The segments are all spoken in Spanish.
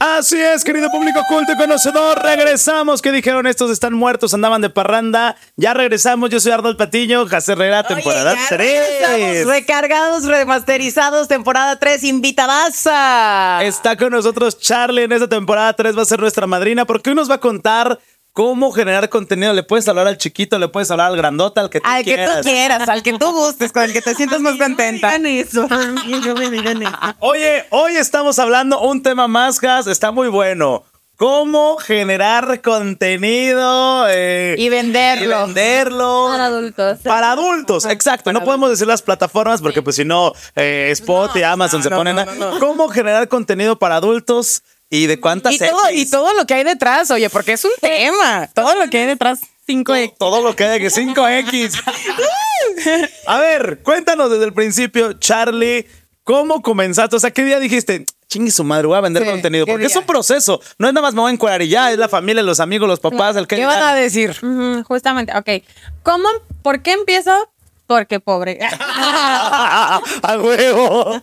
Así es, querido público culto y conocedor, regresamos. ¿Qué dijeron estos? Están muertos, andaban de parranda. Ya regresamos, yo soy Arnold Patiño, José Herrera, temporada Oye, ya 3. regresamos, recargados, remasterizados, temporada 3, invitadaza. Está con nosotros Charlie en esta temporada 3, va a ser nuestra madrina, porque hoy nos va a contar cómo generar contenido. Le puedes hablar al chiquito, le puedes hablar al grandota, al que tú Al que quieras. tú quieras, al que tú gustes, con el que te sientas más contenta. eso. No me digan eso. Oye, hoy estamos hablando un tema más, Gas, está muy bueno. Cómo generar contenido eh, Y venderlo. y venderlo. Para adultos. Para adultos, exacto. No podemos decir las plataformas porque pues si no, eh, Spot y Amazon se ponen a... ¿Cómo generar contenido para adultos y de cuántas Y todo, y todo lo que hay detrás, oye, porque es un tema. Todo lo que hay detrás. 5X. Todo lo que hay que 5X. A ver, cuéntanos desde el principio, Charlie, ¿cómo comenzaste? O sea, ¿qué día dijiste? Chingue su madre, voy a vender Sí, contenido. ¿qué Porque es un proceso. No es nada más me voy a encuadrar y ya, es la familia, los amigos, los papás, el que. ¿Qué van a decir? Ujú, justamente, ok. ¿Cómo, ¿Por qué empiezo? Porque pobre. a huevo.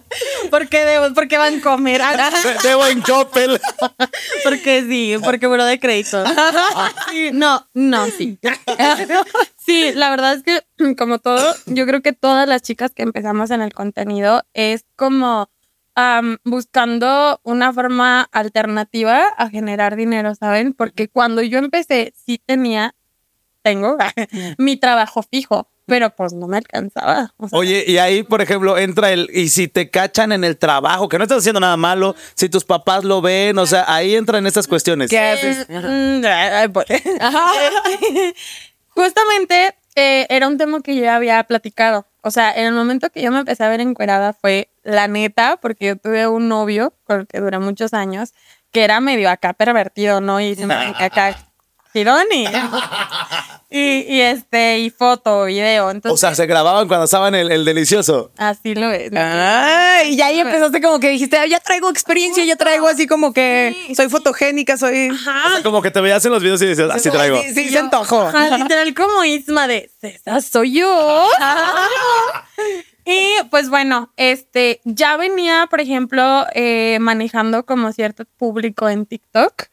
porque, debo, porque van a comer. De, de buen Coppel. porque sí, porque buro de crédito. No, no, sí. Sí, la verdad es que, como todo, yo creo que todas las chicas que empezamos en el contenido es como buscando una forma alternativa a generar dinero, ¿saben? Porque cuando yo empecé, sí tenía, tengo mi trabajo fijo, pero pues no me alcanzaba. O sea, Oye, y ahí, por ejemplo, entra el. Y si te cachan en el trabajo, que no estás haciendo nada malo, si tus papás lo ven, o sea, ahí entran estas cuestiones. ¿Qué haces? Mm. Justamente eh, era un tema que yo ya había platicado. O sea, en el momento que yo me empecé a ver encuerada fue la neta, porque yo tuve un novio con el que duré muchos años, que era medio acá pervertido, ¿no? Y siempre acá gironi. Y, y este, y foto, video. Entonces, O sea, se grababan cuando estaban el, el delicioso. así lo es. Ah, y ya ahí empezaste como que dijiste, "Ah, ya traigo experiencia, ya traigo así como que soy fotogénica, soy... O sea, como que te veías en los videos y dices, así traigo. Sí, sí, se antojó. Ajá, literal como Isma de, esa soy yo. y pues bueno, este, ya venía, por ejemplo, eh, manejando como cierto público en TikTok,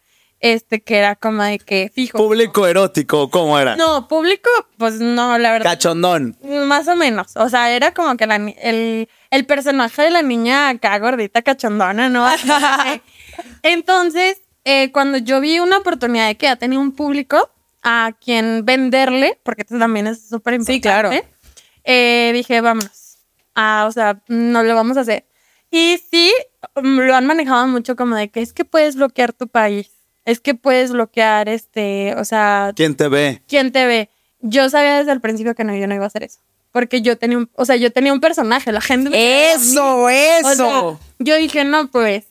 este, que era como de que fijo. Público erótico, ¿cómo era? No, público, pues no, la verdad. Cachondón. Más o menos. O sea, era como que la el, el personaje de la niña acá gordita cachondona, ¿no? Entonces, eh, cuando yo vi una oportunidad de que ya tenía un público a quien venderle, porque esto también es súper importante. Sí, claro. eh, dije, vámonos. Ah, o sea, no lo vamos a hacer. Y sí, mm, lo han manejado mucho como de que es que puedes bloquear tu país. Es que puedes bloquear este, o sea, ¿Quién te ve? ¿quién te ve? Yo sabía desde el principio que no, yo no iba a hacer eso. Porque yo tenía un, o sea, yo tenía un personaje, la gente me. Eso, O sea, eso. yo dije, no, pues,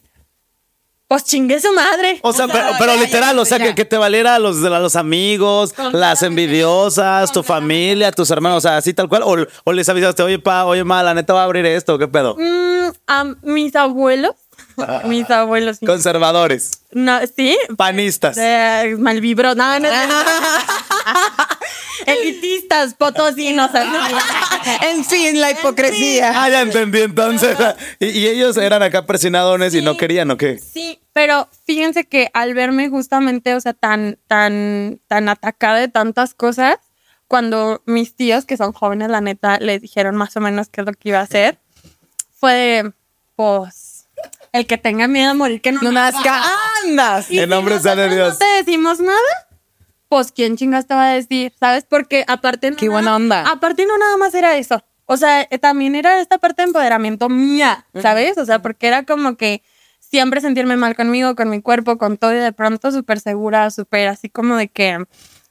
pues chingue su madre. O sea, pero, pero ya, literal, ya, o sea, ya. que, que te valiera a los, a los amigos, las envidiosas, tu familia, tus hermanos, o sea, así tal cual. O, o les avisaste, oye, pa, oye, ma, la neta va a abrir esto, ¿qué pedo? Mm, a mis abuelos, mis abuelos, sí. Conservadores, No, sí, panistas. eh, malvibro, no, no, elitistas, potosinos. En fin, la hipocresía. Ah, ya entendí entonces. Y, y ellos eran acá presionadones y no querían, ¿o qué? Sí, pero fíjense que al verme justamente, o sea, tan, tan, tan atacada de tantas cosas, cuando mis tíos, que son jóvenes, la neta, les dijeron más o menos qué es lo que iba a hacer, fue de, pues, el que tenga miedo a morir, que no, No nazca. Andas. Y En si nombre sale Dios. No te decimos nada, pues, ¿quién chingas te va a decir? ¿Sabes? Porque aparte. no Qué nada- buena onda. Aparte, no nada más era eso. O sea, eh, también era esta parte de empoderamiento mía, ¿sabes? O sea, porque era como que siempre sentirme mal conmigo, con mi cuerpo, con todo y de pronto súper segura, súper así como de que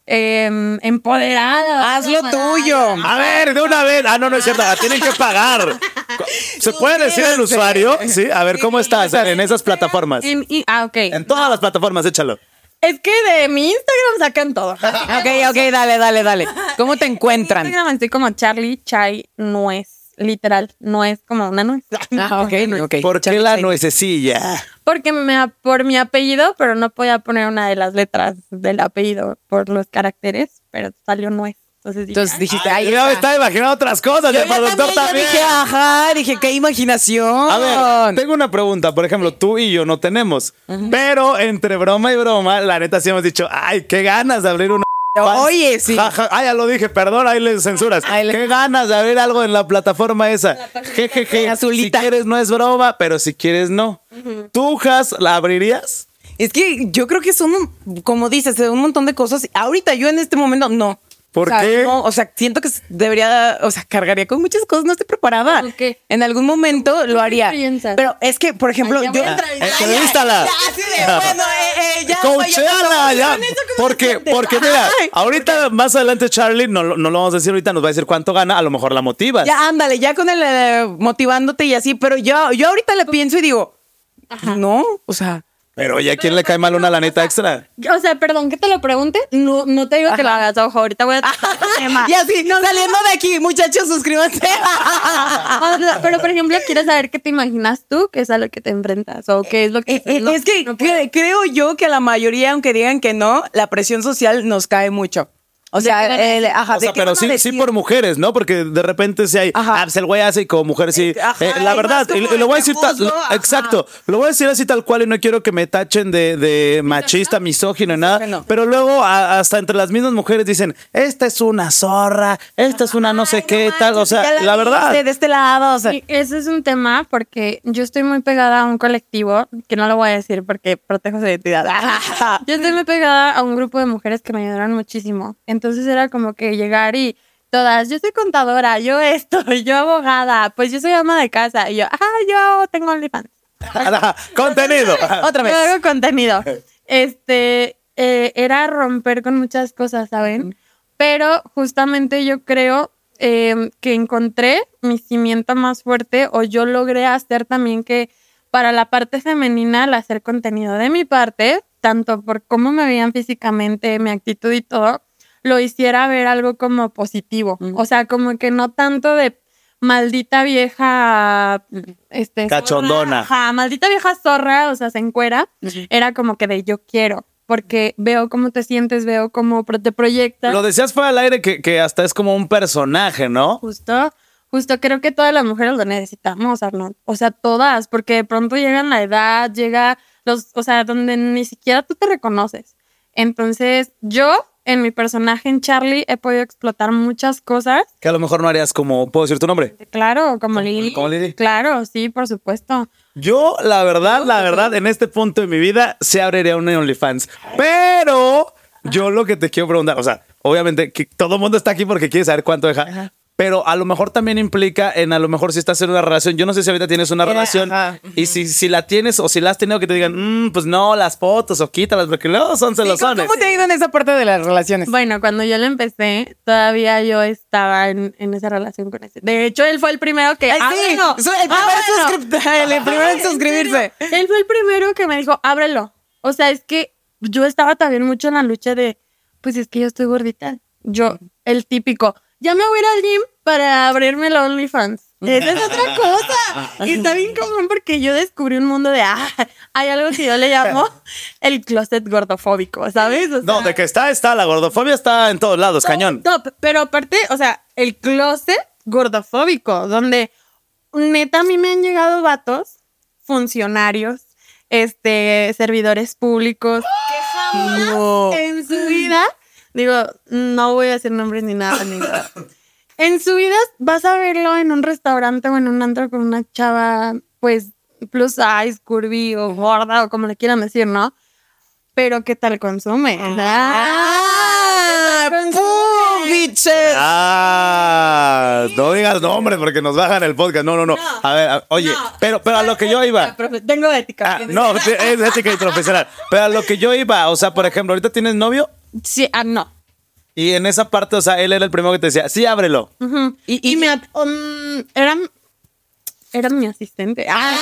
em, empoderada. Haz lo tuyo. A ver, de una vez. Ah, no, no es cierto. la Tienen que pagar. ¿Se puede decir el usuario? Sí. A ver, ¿cómo estás en esas plataformas? En- y- ah, ok. En todas las plataformas, échalo. Es que de mi Instagram sacan todo. Ok, ok, dale, dale, dale. ¿Cómo te encuentran? Instagram estoy como Charlie Chai Nuez. Literal, nuez como una nuez. Ah, ok, ok. ¿Por qué la nuececilla? Porque me, por mi apellido, pero no podía poner una de las letras del apellido por los caracteres, pero salió nuez. Entonces, dije, Entonces "Ay, dijiste, ay, Yo ya me estaba imaginando otras cosas. Yo el ya productor también, ya también. dije, ajá, dije, qué imaginación. A ver, tengo una pregunta. Por ejemplo, tú y yo no tenemos. Pero entre broma y broma, la neta sí hemos dicho, ay, qué ganas de abrir una. Oye, sí. Ja, ja. Ah, ya lo dije, perdón, ahí le censuras. Ahí le- Qué ganas de abrir algo en la plataforma esa. Jejeje. Azulita. Si quieres no es broma, pero si quieres no. ¿Tú, Has, la abrirías? Es que yo creo que son, como dices, un montón de cosas. Ahorita yo en este momento no. ¿Por O sea, qué? no, o sea, siento que debería, o sea, cargaría con muchas cosas, no estoy preparada. ¿Por qué? En algún momento lo haría. piensas? Pero es que, por ejemplo, Ay, ya yo. Entrevístala. Ya, así de, bueno, eh, eh, ya. Coachéala, ya. Como Porque, porque mira, Ay, ahorita más adelante Charlie, no, lo- no lo vamos a decir ahorita, nos va a decir cuánto gana, a lo mejor la motivas. Ya, ándale, ya con el eh, motivándote y así, pero yo, yo ahorita le pienso y digo, no, o sea, Pero oye, ¿a quién le cae mal una laneta extra? O sea, perdón que te lo pregunte. No, no te digo que lo hagas, ojo. Ahorita voy a el tema. y así, saliendo de aquí, muchachos, suscríbanse. O sea, Pero, por ejemplo, quiero saber qué te imaginas tú que es a lo que te enfrentas o qué es lo que... Eh, eh, lo- es que no creo yo que a la mayoría, aunque digan que no, la presión social nos cae mucho. O ¿De sea, el- ajá, O ¿de sea, pero sí, sí por mujeres, ¿no? Porque de repente si hay, Ajá. ah, pues el güey hace y como mujer sí. Ajá, Eh, la y verdad, y, y lo voy a decir tal, exacto, lo voy a decir así tal cual y no quiero que me tachen de, de machista, misógino y nada, pero luego a- hasta entre las mismas mujeres dicen, esta es una zorra, esta es una no sé Ay, qué, no tal, o sea, la verdad. De este lado, o sea, Sí, ese es un tema porque yo estoy muy pegada a un colectivo, que no lo voy a decir porque protejo su identidad. Yo estoy muy pegada a un grupo de mujeres que me ayudaron muchísimo. Entonces era como que llegar y todas, yo soy contadora, yo esto, yo abogada, pues yo soy ama de casa. Y yo, ah, yo tengo OnlyFans. Contenido. otra vez. Yo hago contenido. Este, eh, era romper con muchas cosas, ¿saben? Pero justamente yo creo eh, que encontré mi cimiento más fuerte o yo logré hacer también que para la parte femenina, al hacer contenido de mi parte, tanto por cómo me veían físicamente, mi actitud y todo, lo hiciera ver algo como positivo. O sea, como que no tanto de maldita vieja, este, Cachondona. zorra, ajá, maldita vieja zorra, o sea, se encuera. Era como que de yo quiero, porque veo cómo te sientes, veo cómo te proyectas. Lo decías fuera al aire que, que hasta es como un personaje, ¿no? Justo, justo creo que todas las mujeres lo necesitamos, Arnold. O sea, todas, porque de pronto llega la edad, llega los, o sea, donde ni siquiera tú te reconoces. Entonces, yo en mi personaje en Charlie he podido explotar muchas cosas. Que a lo mejor no harías como, ¿puedo decir tu nombre? Claro, como Lili. como Lili. Claro, sí, por supuesto. Yo, la verdad, la verdad, en este punto de mi vida, se abriría un OnlyFans. Pero yo lo que te quiero preguntar, o sea, obviamente que todo el mundo está aquí porque quiere saber cuánto deja. Pero a lo mejor también implica en a lo mejor si estás en una relación. Yo no sé si ahorita tienes una Era- relación ajá. y si, si la tienes o si la has tenido que te digan, "Mm, pues no, las fotos o quítalas porque luego son ¿cómo, celosones. cómo te ha ido en esa parte de las relaciones? Bueno, cuando yo le empecé, todavía yo estaba en, en esa relación con ese. De hecho, él fue el primero que. Ay, "Ah, sí, soy el ah, primer bueno". el primero en suscribirse. Él fue el primero que me dijo, ábrelo. O sea, es que yo estaba también mucho en la lucha de, pues es que yo estoy gordita. Yo, el típico, ya me voy a ir al gym para abrirme la OnlyFans. Esa es otra cosa. Y está bien común porque yo descubrí un mundo de, ah, hay algo que yo le llamo el closet gordofóbico, ¿sabes? O No, de que está, está. La gordofobia está en todos lados, cañón. no, p- pero aparte, o sea, el closet gordofóbico, donde neta a mí me han llegado vatos, funcionarios, este, servidores públicos, que jamás No. en su vida, digo, no voy a decir nombres ni nada, ni nada. En su vida vas a verlo en un restaurante o en un antro con una chava, pues, plus size, curvy o gorda o como le quieran decir, ¿no? Pero ¿qué tal consume? ¡Ah! ¡Pum, bitches! Ah, no digas nombres porque nos bajan el podcast. No, no, no. A ver, a- oye, No. pero, pero a lo que yo iba. Profe, Tengo ética. Ah, no, es ética y profesional. Pero a lo que yo iba, o sea, por ejemplo, ahorita tienes novio Sí, ah, no. y en esa parte, o sea, él era el primero que te decía, sí, ábrelo. Ujú. Y- Y, me... um, era, era mi asistente. Ah,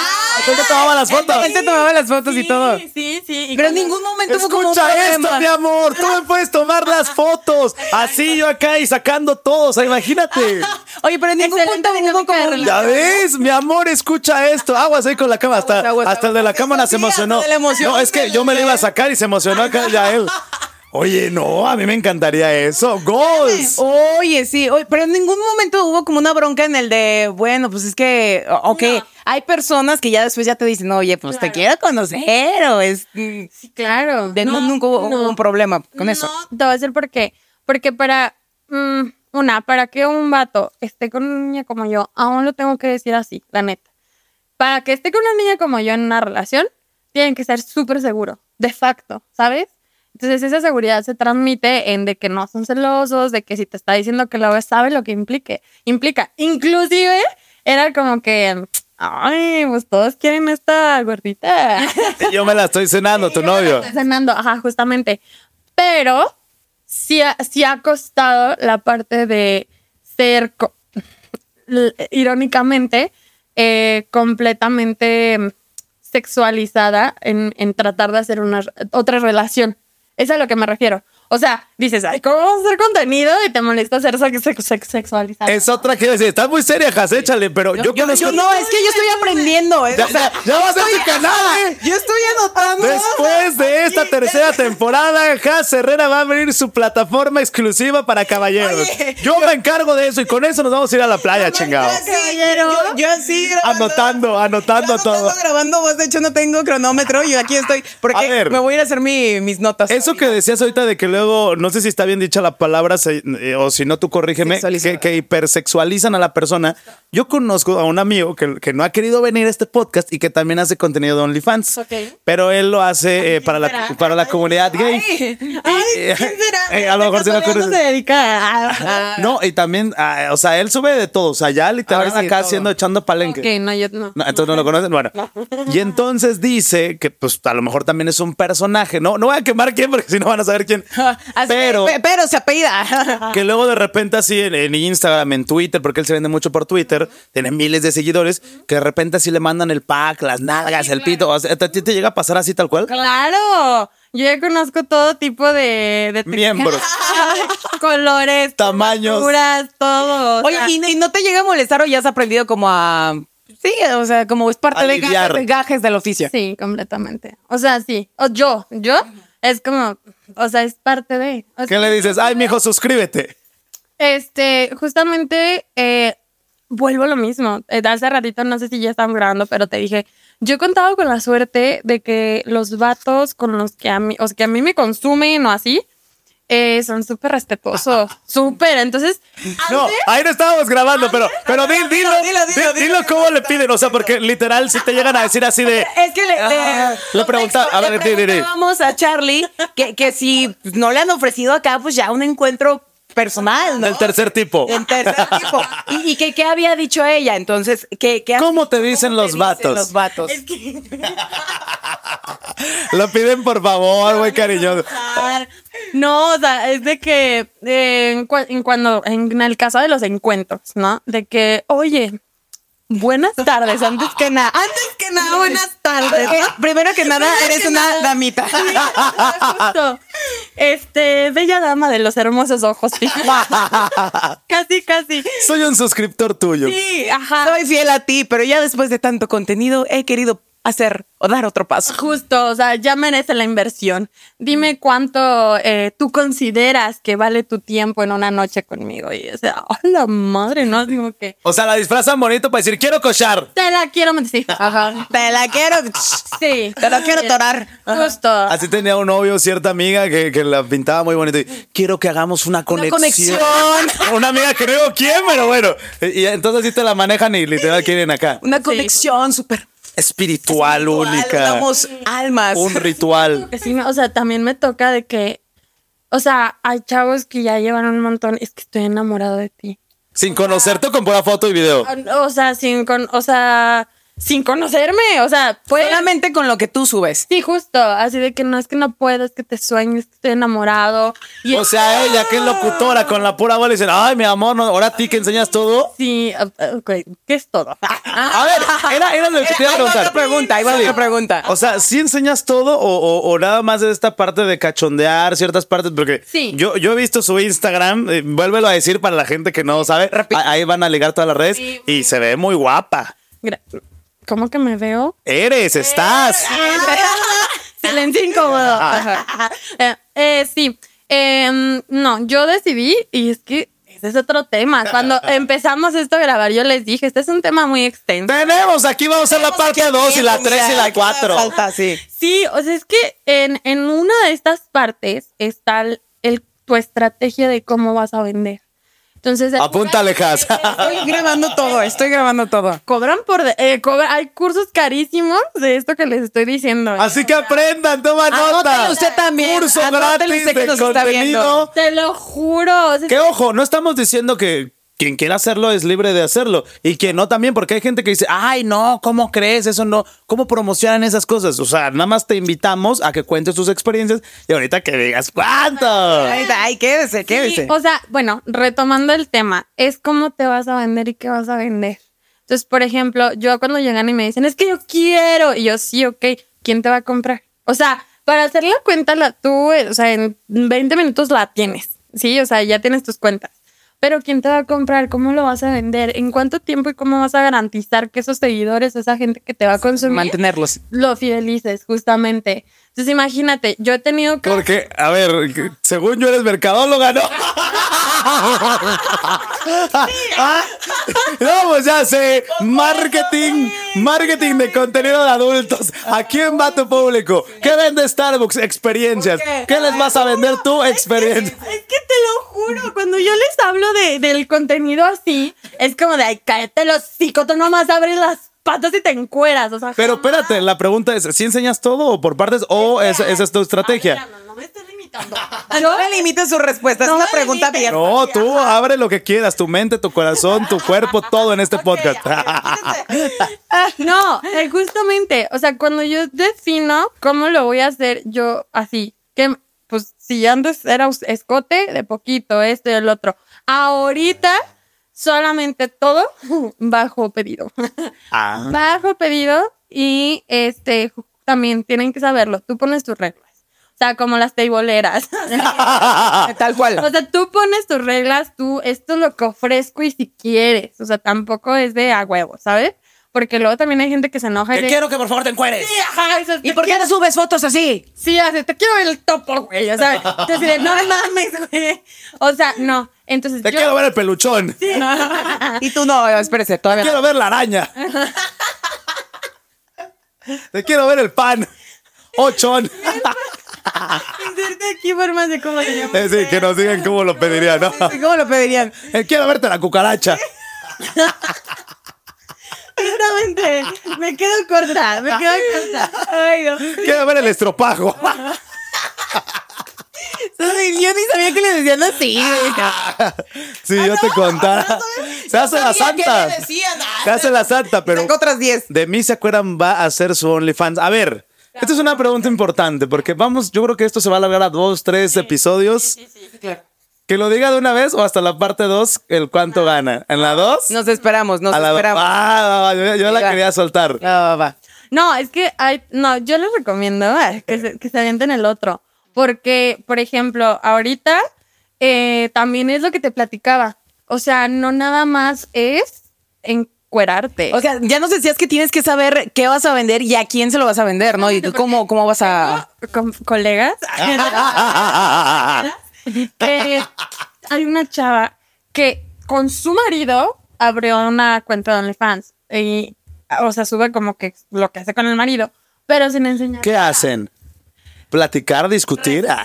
¿Tú te tomabas las fotos? Él te tomaba las fotos y todo. Sí, sí. y Pero en ningún momento hubo como Escucha esto, mi amor. Tú me puedes tomar las fotos. Así yo acá y sacando todo. O sea, imagínate. Oye, pero en ningún Excelente punto hubo como... relación. Ya ves, mi amor, escucha esto. Aguas ahí con la cámara. Hasta, Aguas, aguas, hasta el de la cámara se emocionó. de la emoción. No, es que yo me le iba a sacar y se emocionó acá ya él. Oye, no, a mí me encantaría eso. Goals. Oye, sí, oye, pero en ningún momento hubo como una bronca en el de, bueno, pues es que, ok, hay personas que ya después ya te dicen, oye, pues te quiero conocer, o es... mm, Sí, claro. De no, nunca hubo, hubo un problema con eso. No, te voy a decir por qué. Porque para, mm, una, para que un vato esté con una niña como yo, aún lo tengo que decir así, la neta. Para que esté con una niña como yo en una relación, tienen que ser súper seguro, de facto, ¿sabes? Entonces esa seguridad se transmite en de que no son celosos, de que si te está diciendo que lo ves, sabe lo que implique, implica. Inclusive era como que, ay, pues todos quieren esta gordita. Yo me la estoy cenando, tu novio. Está cenando, ajá, justamente. Pero sí ha, sí ha costado la parte de ser, irónicamente, eh, completamente sexualizada en, en tratar de hacer una otra relación. Es a lo que me refiero. O sea, dices, ay, ¿cómo vamos a hacer contenido? Y te molesta ser sex- sex- sex- sexualizada. Es otra que decir, estás muy seria, Jas, échale, pero yo, Yo, yo conozco. no, es que yo estoy aprendiendo. ¿eh? Ya- o sea, ya va a ser estoy- tu canal, ¿eh? Yo estoy anotando. Después de esta tercera temporada, Jas Herrera va a abrir su plataforma exclusiva para caballeros. Oye, yo me encargo de eso y con eso nos vamos a ir a la playa, chingado. Yo así, yo, yo así grabando. Anotando, anotando Yo todo. grabando voz, de hecho no tengo cronómetro y aquí estoy. Porque A ver. me voy a ir a hacer mi- mis notas. Eso que decías ahorita de que luego, no sé si está bien dicha la palabra, eh, o si no tú corrígeme, que, que hipersexualizan a la persona. Yo conozco a un amigo que, que no ha querido venir a este podcast y que también hace contenido de OnlyFans. Ok. Pero él lo hace eh, para, la, para la comunidad gay. Ay, ay, ¿quién será? eh, a lo mejor se me ocurre. se dedica a... No, y también, o sea, él sube de todo. O sea, ya literal sí, acá todo. haciendo, echando palenque. Ok, no, yo no. No, entonces no lo conocen. Bueno, y entonces dice que, pues, a lo mejor también es un personaje. No, no voy a quemar quién porque si no van a saber quién. Así- Pero pe- pero se apellida. que luego de repente así en, en Instagram, en Twitter, porque él se vende mucho por Twitter, tiene miles de seguidores, que de repente así le mandan el pack, las nalgas, el pito. O sea, ¿A ti te llega a pasar así tal cual? Claro, yo ya conozco todo tipo de, Miembros. colores, Tamaños. todo. Oye, sea, ¿y, y no te llega a molestar o ya has aprendido como a. Sí, o sea, como es parte de gajes, de gajes del oficio. sí, completamente. O sea, sí. O yo, yo es como, o sea, es parte de. o ¿Qué le dices? Ay, mijo, suscríbete. Este, justamente, eh, vuelvo a lo mismo. Eh, hace ratito, no sé si ya estamos grabando, pero te dije, yo he contado con la suerte de que los vatos con los que a mí, o sea, que a mí me consumen o así, eh, son súper respetuosos. Súper. Entonces, No, ahí no estábamos grabando, pero, pero di- dilo, dilo, dilo, di- dilo, dilo cómo le piden. O sea, porque literal, si te llegan a decir así de. Es que le, Ah, le pregunta- a ver, preguntábamos a Charlie que, que si no le han ofrecido acá, pues ya un encuentro personal, ¿no? Del tercer tipo. En tercer tipo. Y, y que qué había dicho ella. Entonces, ¿qué, qué ¿Cómo te dicen cómo los te vatos? Los vatos. Lo piden por favor, güey, cariñoso. no, o sea, es de que eh, en, cua- en cuando, en el caso de los encuentros, ¿no? De que, oye, buenas tardes, antes que nada. Antes que nada, buenas tardes. Eh, Primero que nada, eres una damita. Justo. Este, bella dama de los hermosos ojos. casi, casi. Soy un suscriptor tuyo. Sí, ajá. Soy fiel a ti, pero ya después de tanto contenido he querido hacer o dar otro paso. Justo, o sea, ya merece la inversión. Dime cuánto eh, tú consideras que vale tu tiempo en una noche conmigo. Y o sea, ¡a la madre! No digo que O sea, la disfrazan bonito para decir, quiero cochar. te la quiero decir. Ajá. Te la quiero. Sí. Te la quiero torar. Justo. Así tenía un novio, cierta amiga que, que la pintaba muy bonito. Y, quiero que hagamos una conexión. conexión. Una amiga que no digo quién, pero bueno. Y, y entonces sí te la manejan y literal quieren acá. Una conexión súper Espiritual, única. Somos almas. Un ritual. Sí, o sea, también me toca de que, o sea, hay chavos que ya llevan un montón, es que estoy enamorado de ti. Sin conocerte con pura foto y video. O sea, sin con, o sea, sin conocerme, o sea, pues Solamente con lo que tú subes. Sí, justo, así de que no es que no puedo, es que te sueño, es que estoy enamorado. Y O sea, ella que es locutora con la pura bola y dicen, ay, mi amor, no, ahora a ti que enseñas todo. sí, ah, ah, ok, ¿qué es todo? A ver, era, era lo que te iba a preguntar. otra pregunta, ahí va Sí. otra pregunta. O sea, ¿sí enseñas todo o, o- o nada más de esta parte de cachondear ciertas partes? Porque Sí. yo, yo he visto su Instagram, eh, vuélvelo a decir para la gente que no sabe. Ah, Ahí van a ligar todas las redes Sí. y se ve muy guapa. Gra- ¿Cómo que me veo? Eres, estás. Silencio incómodo. Ajá. Eh, eh, sí. Em, no, yo decidí, y es que ese es otro tema. Cuando empezamos esto a grabar, yo les dije, este es un tema muy extenso. Tenemos, aquí vamos a la parte 2 y la 3 y la 4. Falta, sí. Sí, o sea, es que en, en una de estas partes está el, el- tu estrategia de cómo vas a vender. Entonces, Apúntale, Has. Estoy grabando todo, estoy grabando todo. cobran por... de- eh, hay cursos carísimos de esto que les estoy diciendo. Así que aprendan, toma nota. Usted también, Curso gratis usted que de nos está viendo. contenido. Te lo juro. o sea, Que ojo, no estamos diciendo que quien quiera hacerlo es libre de hacerlo. Y quien no también, porque hay gente que dice, ay, no, ¿cómo crees? Eso no. ¿Cómo promocionan esas cosas? O sea, nada más te invitamos a que cuentes tus experiencias y ahorita que digas cuánto. Ay, ay, quédese, quédese. Sí, o sea, bueno, retomando el tema, es cómo te vas a vender y qué vas a vender. Entonces, por ejemplo, yo cuando llegan y me dicen, es que yo quiero, y yo sí, ok, ¿quién te va a comprar? O sea, para hacer la cuenta, la, tú, eh, o sea, en 20 minutos la tienes, ¿sí? O sea, ya tienes tus cuentas. Pero ¿quién te va a comprar? ¿Cómo lo vas a vender? ¿En cuánto tiempo y cómo vas a garantizar que esos seguidores, esa gente que te va a consumir, Mantenerlos. lo fidelices, justamente? Entonces, imagínate, yo he tenido que... Porque, a ver, según yo eres mercadóloga, ¿no? No, pues ya sé. Marketing, marketing de contenido de adultos. ¿A quién va tu público? ¿Qué vende Starbucks? Experiencias. ¿Qué les vas a vender tú? Experiencias. Es que te lo juro, cuando yo les hablo de, del contenido así, es como de, ay, cállate los hocico, tú nomás abres las patas y te encueras, o sea. Pero jamás. espérate, la pregunta es, ¿si enseñas todo o por partes o esa, esa es tu estrategia? no, no me estés limitando. No me limite su respuesta, es una pregunta limite. abierta. No, tú abre lo que quieras, tu mente, tu corazón, tu cuerpo, todo en este podcast. No, eh, justamente, o sea, cuando yo defino cómo lo voy a hacer, yo así, que pues si antes era escote de poquito, esto y el otro, ahorita solamente todo bajo pedido. Ah. bajo pedido y este también tienen que saberlo. Tú pones tus reglas. O sea, como las teiboleras. Tal cual. o sea, tú pones tus reglas, tú, esto es lo que ofrezco y si quieres. O sea, tampoco es de a huevo, ¿sabes? Porque luego también hay gente que se enoja y Te de- quiero que por favor te encueres. Sí, ajá, eso, ¿Y te por qué no subes fotos así? Sí, así, te quiero ver el topo, güey, ¿sabes? Entonces, de, no mames, güey. O sea, no. Entonces, Te yo- quiero ver el peluchón. Y tú no, espérese, Te todavía no. quiero ver la araña. Te quiero ver el pan. Ochón. Inserte aquí formas de cómo se llama. Eh, sí, que nos digan cómo lo pedirían, ¿no? ¿Cómo lo pedirían? Eh, quiero verte la cucaracha. Exactamente. Me quedo corta, me quedo corta. Ay, no. Quiero ver el estropajo. Yo ni sabía que le decían así. güey. Si yo te contara. Se hace la santa. ah. Se hace la santa, pero Tengo otras 10. de mí se acuerdan va a hacer su OnlyFans. A ver, esta es una pregunta importante porque vamos, yo creo que esto se va a alargar a dos, tres episodios. Que lo diga de una vez o hasta la parte dos, el cuánto gana. ¿En la dos? Nos esperamos, nos la esperamos. Ah, va, va, yo, yo la Va. quería soltar. Va, va, va. No, es que hay, no, yo les recomiendo eh, que se, que se avienten el otro. Porque, por ejemplo, ahorita eh, también es lo que te platicaba. O sea, no nada más es encuerarte. O sea, ya nos decías que tienes que saber qué vas a vender y a quién se lo vas a vender, ¿no? Y tú cómo, cómo vas a. con colegas. que hay una chava que con su marido abrió una cuenta de OnlyFans y, o sea, sube como que lo que hace con el marido, pero sin enseñar. ¿Qué hacen? ¿Platicar, discutir? Ah,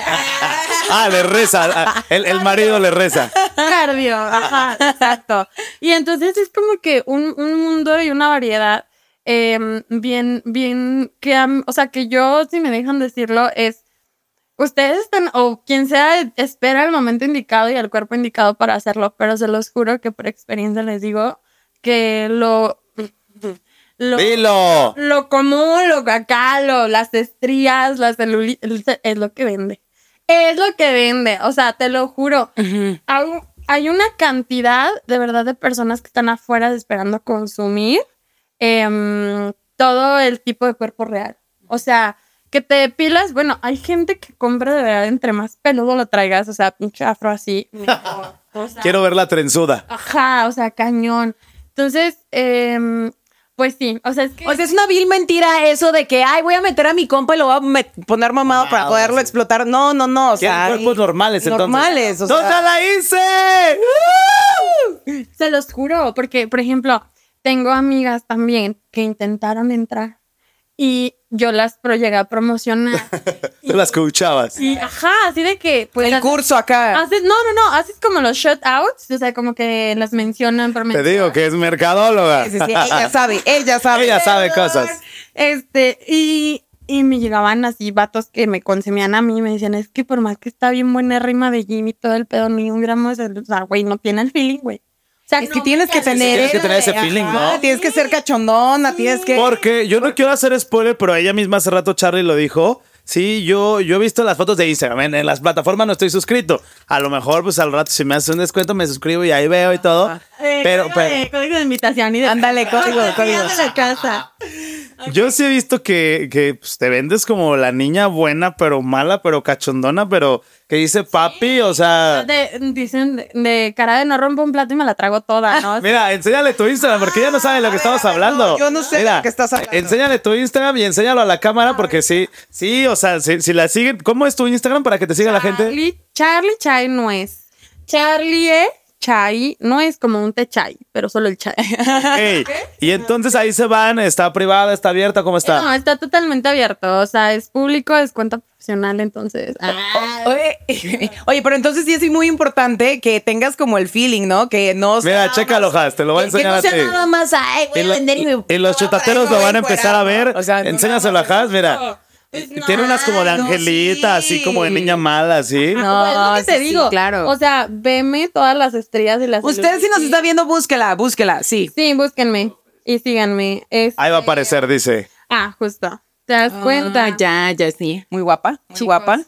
ah, le reza. ah, El, el marido le reza. Cardio, ajá, exacto. Y entonces es como que un, un mundo y una variedad eh, bien, bien, que, o sea, que yo, si me dejan decirlo, es, ustedes están, o quien sea, espera el momento indicado y el cuerpo indicado para hacerlo, pero se los juro que por experiencia les digo que lo... lo Dilo. lo común, lo acá, lo, las estrías, la celulitis, es lo que vende. Es lo que vende, o sea, te lo juro. hay, hay una cantidad de verdad de personas que están afuera esperando consumir em, todo el tipo de cuerpo real. O sea, que te depilas, bueno, hay gente que compra de verdad entre más peludo lo traigas, o sea, pinche afro así. mejor. O sea, Quiero ver la trenzuda. Ajá, o sea, cañón. Entonces, em, Pues sí, o sea, es que... O sea, es una vil mentira eso de que, ay, voy a meter a mi compa y lo voy a poner mamado para poderlo explotar. No, no, no. O ¿Quieren sea, cuerpos normales, entonces? Normales, o ¡No sea. te la hice! Se los juro, porque, por ejemplo, tengo amigas también que intentaron entrar y yo las pro llegué a promocionar. Tú las escuchabas. y, ajá, así de que, pues... El haces- curso acá. Haces, no, no, no, haces como los shutouts, o sea, como que las mencionan por Te digo que es mercadóloga. Sí, sí, sí, ella sabe, ella sabe. Ella sabe cosas. Este, y, y me llegaban así vatos que me consumían a mí y me decían, es que por más que está bien buena rima de Jimmy y todo el pedo, ni un gramo O sea, güey, no tiene el feeling, güey. O sea, Es no que tienes que tener. Tienes que tener ese feeling, Ajá, ¿no? Tienes que ser cachondona, tienes que. Porque yo no quiero hacer spoiler, pero ella misma hace rato Charlie lo dijo. Sí, yo, yo he visto las fotos de Instagram. En, en las plataformas no estoy suscrito. A lo mejor, pues al rato, si me haces un descuento, me suscribo y ahí veo y todo. Eh, Pero, código, pero de, código de invitación y de... Ándale, código, código. de la casa. Yo sí he visto que, que pues, te vendes como la niña buena, pero mala, pero cachondona, pero que dice papi, o sea. De- dicen de, de cara de no rompo un plato y me la trago toda, ¿no? Mira, enséñale tu Instagram, porque ella no sabe de lo que estamos hablando. yo no sé de Mira, lo que estás hablando. Enséñale tu Instagram y enséñalo a la cámara, porque sí, sí, o sea, si, si la siguen, ¿cómo es tu Instagram para que te siga la gente? Charlie, Charlie Chai no es. Charlie E. Chai no es como un té chai, pero solo el chai. Ey, y entonces ahí se van, está privada, está abierta, ¿cómo está? No, está totalmente abierto. O sea, es público, es cuenta profesional, entonces. ah, Oye, oye, pero entonces sí es muy importante que tengas como el feeling, ¿no? Que no sea Mira, chécalo, Has, te lo voy a que- que enseñar no a sea ti. nada más, ay, voy Y, a vender y me- y los chutateros lo van a empezar a ver. O sea, no Enséñaselo a Has, mira. Pues no, Tiene unas como de no, angelita, sí. así como de niña mala, así. No, Pues, es lo que te sí, sí, digo. claro. O sea, veme todas las estrellas y las. Usted si nos está viendo, búsquela, búsquela, sí. Sí, búsquenme y síganme. Es- Ahí va a aparecer, dice. Ah, justo. ¿Te das cuenta? Ah, ya, ya sí. Muy guapa, muy Chicos. guapa,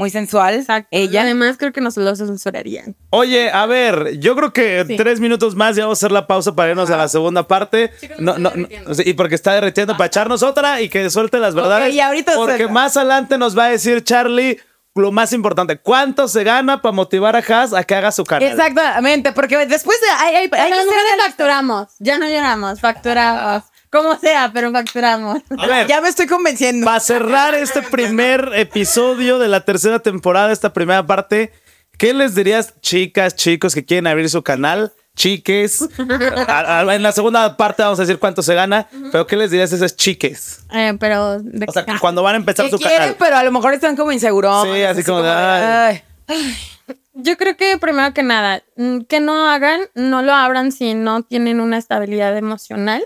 muy sensual. Exacto. Ella. Además, creo que nos lo censurarían. Oye, a ver, yo creo que Sí. tres minutos más y vamos a hacer la pausa para irnos a la segunda parte. No, no, no, sí, y porque está derritiendo para echarnos otra y que suelte las verdades. y ahorita porque suelta. más adelante nos va a decir Charlie lo más importante, ¿cuánto se gana para motivar a Haas a que haga su canal? Exactamente, porque después de. Hay, hay, hay que no facturamos. Ya no lloramos, facturamos. Como sea, pero facturamos. A ver, Ya me estoy convenciendo. para cerrar este primer episodio de la tercera temporada, esta primera parte, ¿qué les dirías, chicas, chicos que quieren abrir su canal? Chiques. A- a- en la segunda parte vamos a decir cuánto se gana, pero ¿qué les dirías a esas chiques? Eh, pero. ¿de O sea, qué? cuando van a empezar Que su quieren, canal. pero a lo mejor están como inseguros. Sí, así como de, ay. Yo creo que primero que nada, mm, que no hagan, no lo abran si no tienen una estabilidad emocional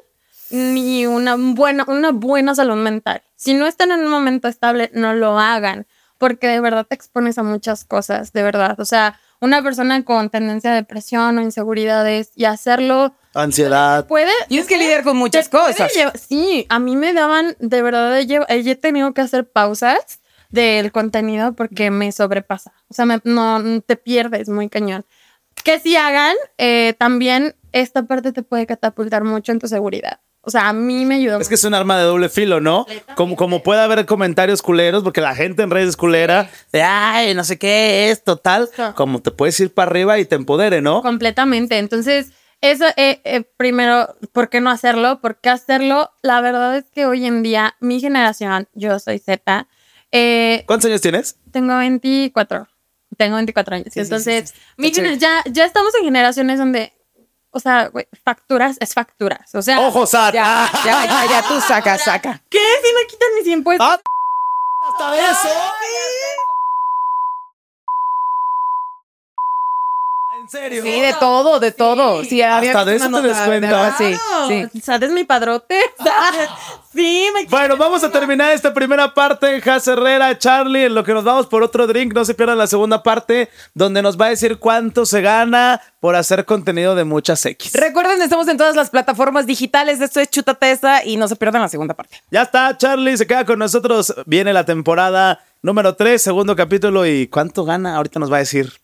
ni una buena, una buena salud mental. Si no están en un momento estable, no lo hagan, porque de verdad te expones a muchas cosas, de verdad. O sea, una persona con tendencia a depresión o inseguridades y hacerlo Ansiedad. puede... Tienes que lidiar con muchas cosas. llevar- sí, a mí me daban, de verdad, he, lle- he tenido que hacer pausas del contenido porque me sobrepasa. O sea, me- no te pierdes muy cañón. Que si hagan, eh, también esta parte te puede catapultar mucho en tu seguridad. O sea, a mí me ayudó. Es que es un arma de doble filo, ¿no? Como, como puede haber comentarios culeros, porque la gente en redes es culera, de ay, no sé qué, esto, tal, Sí. como te puedes ir para arriba y te empodere, ¿no? Completamente. Entonces, eso, eh, eh, primero, ¿por qué no hacerlo? ¿Por qué hacerlo? La verdad es que hoy en día, mi generación, yo soy Z, eh, ¿Cuántos años tienes? Tengo 24. Tengo 24 años. sí, Entonces, sí, sí. mi ya, ya estamos en generaciones donde, o sea, güey, facturas es facturas. O sea, ¡Ojo, Sat! Ya, ya, ya, ya, tú saca, saca. ¿qué si me quitan mis impuestos? Ah, ¡Hasta eso! ¿En serio? Sí, de todo, de todo. Sí, había Hasta de eso te descuentas. ¿verdad? Sí. ¿Sabes mi padrote? sí, me Bueno, vamos a terminar esta primera parte. Jas Herrera, Charlie, en lo que nos vamos por otro drink. No se pierdan la segunda parte, donde nos va a decir cuánto se gana por hacer contenido de muchas X. Recuerden, estamos en todas las plataformas digitales. Esto es Chutatesa y no se pierdan la segunda parte. Ya está, Charlie se queda con nosotros. Viene la temporada número 3, segundo capítulo. ¿Y cuánto gana? Ahorita nos va a decir.